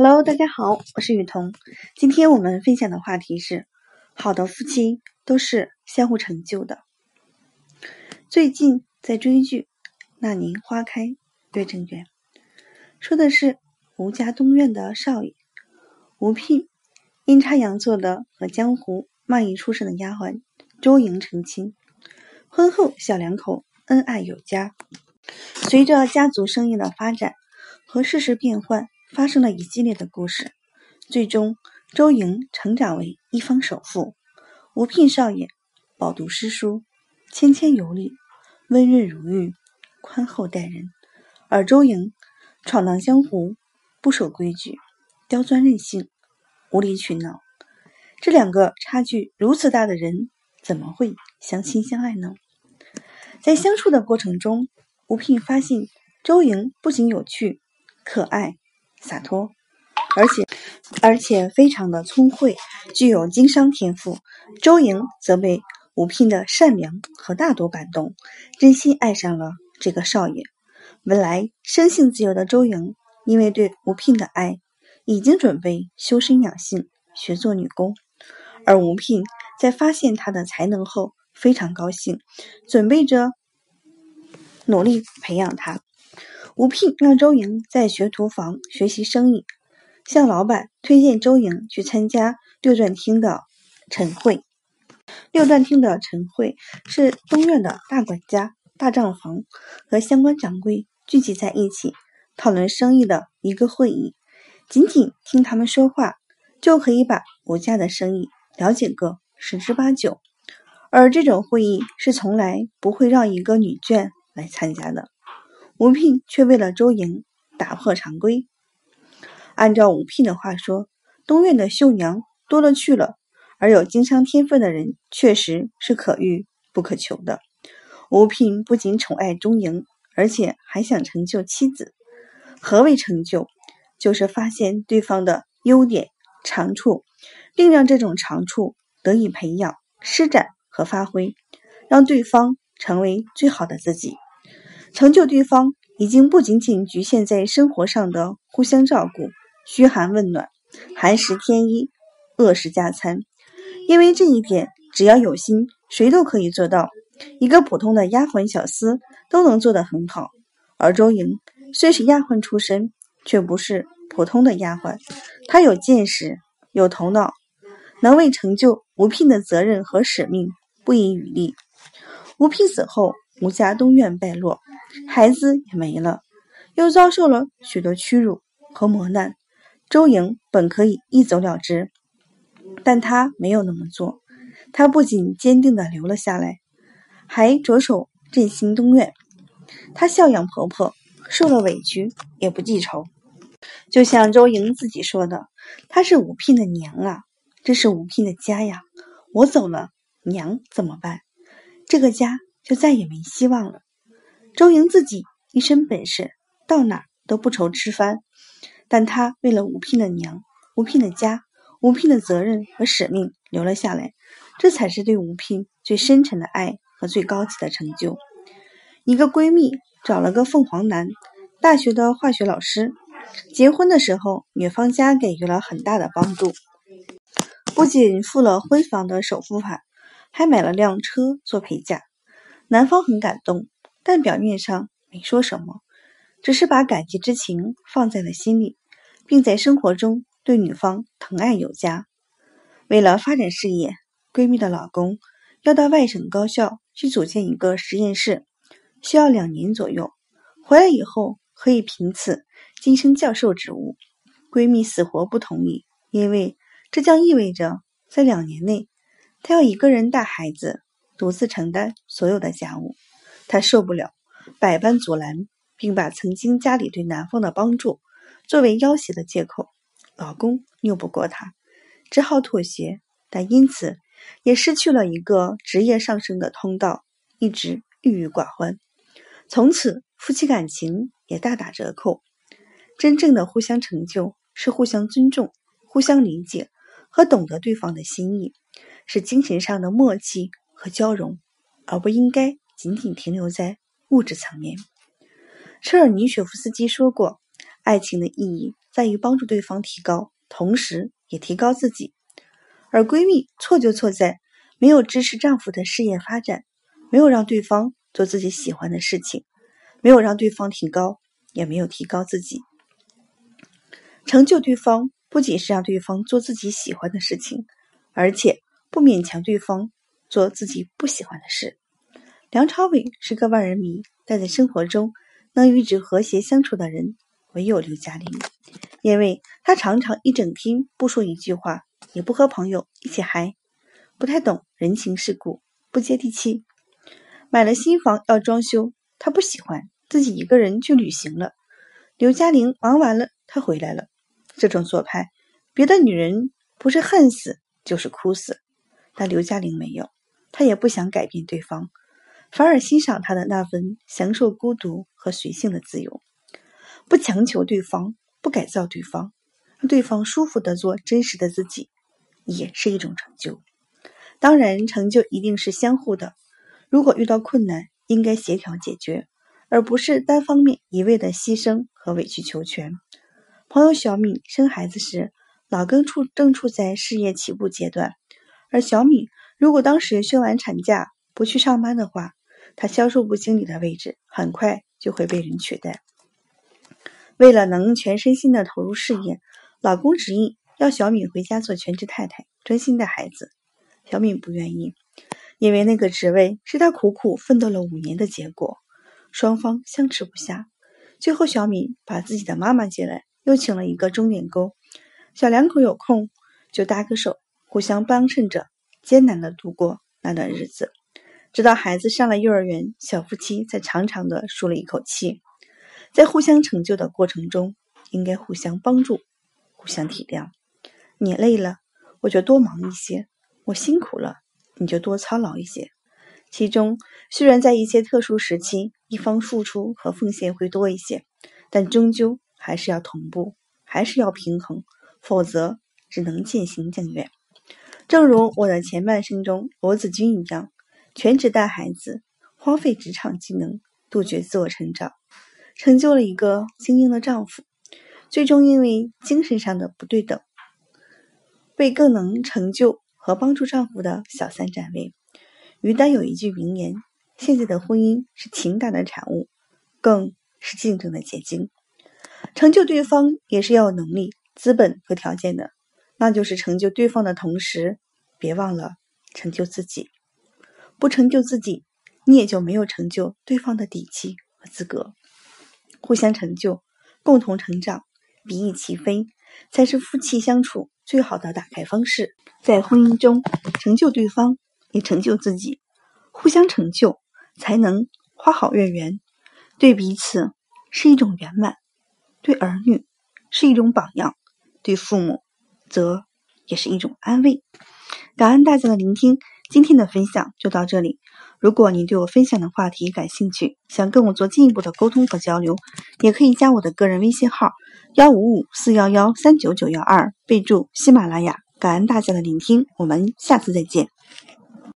Hello，大家好，我是雨桐。今天我们分享的话题是：好的夫妻都是相互成就的。最近在追剧《那年花开月正圆》，说的是吴家东院的少爷吴聘阴差阳错的和江湖卖艺出身的丫鬟周莹成亲，婚后小两口恩爱有加。随着家族生意的发展和世事变幻。发生了一系列的故事，最终周莹成长为一方首富，吴聘少爷饱读诗书，谦谦有礼，温润如玉，宽厚待人；而周莹闯荡江湖，不守规矩，刁钻任性，无理取闹。这两个差距如此大的人，怎么会相亲相爱呢？在相处的过程中，吴聘发现周莹不仅有趣、可爱。洒脱，而且而且非常的聪慧，具有经商天赋。周莹则被吴聘的善良和大度感动，真心爱上了这个少爷。本来生性自由的周莹，因为对吴聘的爱，已经准备修身养性，学做女工。而吴聘在发现她的才能后，非常高兴，准备着努力培养她。吴聘让周莹在学徒房学习生意，向老板推荐周莹去参加六段厅的晨会。六段厅的晨会是东院的大管家、大账房和相关掌柜聚集在一起讨论生意的一个会议。仅仅听他们说话，就可以把吴家的生意了解个十之八九。而这种会议是从来不会让一个女眷来参加的。吴聘却为了周莹打破常规。按照吴聘的话说，东院的绣娘多了去了，而有经商天分的人确实是可遇不可求的。吴聘不仅宠爱周莹，而且还想成就妻子。何为成就？就是发现对方的优点、长处，并让这种长处得以培养、施展和发挥，让对方成为最好的自己。成就对方已经不仅仅局限在生活上的互相照顾、嘘寒问暖、寒食添衣、饿食加餐，因为这一点只要有心，谁都可以做到。一个普通的丫鬟小厮都能做得很好。而周莹虽是丫鬟出身，却不是普通的丫鬟，她有见识、有头脑，能为成就吴聘的责任和使命不遗余力。吴聘死后，吴家东院败落。孩子也没了，又遭受了许多屈辱和磨难。周莹本可以一走了之，但她没有那么做。她不仅坚定地留了下来，还着手振兴东院。她孝养婆婆，受了委屈也不记仇。就像周莹自己说的：“她是吴聘的娘啊，这是吴聘的家呀。我走了，娘怎么办？这个家就再也没希望了。”周莹自己一身本事，到哪都不愁吃饭，但她为了吴聘的娘、吴聘的家、吴聘的责任和使命留了下来，这才是对吴聘最深沉的爱和最高级的成就。一个闺蜜找了个凤凰男，大学的化学老师，结婚的时候女方家给予了很大的帮助，不仅付了婚房的首付款，还买了辆车做陪嫁，男方很感动。但表面上没说什么，只是把感激之情放在了心里，并在生活中对女方疼爱有加。为了发展事业，闺蜜的老公要到外省高校去组建一个实验室，需要两年左右。回来以后可以凭此晋升教授职务。闺蜜死活不同意，因为这将意味着在两年内，她要一个人带孩子，独自承担所有的家务。她受不了，百般阻拦，并把曾经家里对男方的帮助作为要挟的借口。老公拗不过她，只好妥协，但因此也失去了一个职业上升的通道，一直郁郁寡欢。从此，夫妻感情也大打折扣。真正的互相成就是互相尊重、互相理解和懂得对方的心意，是精神上的默契和交融，而不应该。仅仅停留在物质层面。车尔尼雪夫斯基说过：“爱情的意义在于帮助对方提高，同时也提高自己；而闺蜜错就错在没有支持丈夫的事业发展，没有让对方做自己喜欢的事情，没有让对方提高，也没有提高自己。成就对方，不仅是让对方做自己喜欢的事情，而且不勉强对方做自己不喜欢的事。梁朝伟是个万人迷，但在生活中能与之和谐相处的人唯有刘嘉玲，因为他常常一整天不说一句话，也不和朋友一起嗨，不太懂人情世故，不接地气。买了新房要装修，他不喜欢，自己一个人去旅行了。刘嘉玲忙完了，他回来了。这种做派，别的女人不是恨死就是哭死，但刘嘉玲没有，他也不想改变对方。反而欣赏他的那份享受孤独和随性的自由，不强求对方，不改造对方，让对方舒服的做真实的自己，也是一种成就。当然，成就一定是相互的。如果遇到困难，应该协调解决，而不是单方面一味的牺牲和委曲求全。朋友小敏生孩子时，老公处正处在事业起步阶段，而小敏如果当时休完产假不去上班的话，他销售部经理的位置很快就会被人取代。为了能全身心的投入事业，老公执意要小敏回家做全职太太，专心带孩子。小敏不愿意，因为那个职位是她苦苦奋斗了五年的结果。双方相持不下，最后小敏把自己的妈妈接来，又请了一个钟点工。小两口有空就搭个手，互相帮衬着，艰难的度过那段日子。直到孩子上了幼儿园，小夫妻才长长的舒了一口气。在互相成就的过程中，应该互相帮助，互相体谅。你累了，我就多忙一些；我辛苦了，你就多操劳一些。其中虽然在一些特殊时期，一方付出和奉献会多一些，但终究还是要同步，还是要平衡，否则只能渐行渐远。正如我的前半生中罗子君一样。全职带孩子，荒废职场技能，杜绝自我成长，成就了一个精英的丈夫。最终因为精神上的不对等，为更能成就和帮助丈夫的小三站位。于丹有一句名言：“现在的婚姻是情感的产物，更是竞争的结晶。成就对方也是要有能力、资本和条件的，那就是成就对方的同时，别忘了成就自己。”不成就自己，你也就没有成就对方的底气和资格。互相成就，共同成长，比翼齐飞，才是夫妻相处最好的打开方式。在婚姻中，成就对方，也成就自己，互相成就，才能花好月圆。对彼此是一种圆满，对儿女是一种榜样，对父母则也是一种安慰。感恩大家的聆听。今天的分享就到这里。如果您对我分享的话题感兴趣，想跟我做进一步的沟通和交流，也可以加我的个人微信号幺五五四幺幺三九九幺二，备注喜马拉雅。感恩大家的聆听，我们下次再见。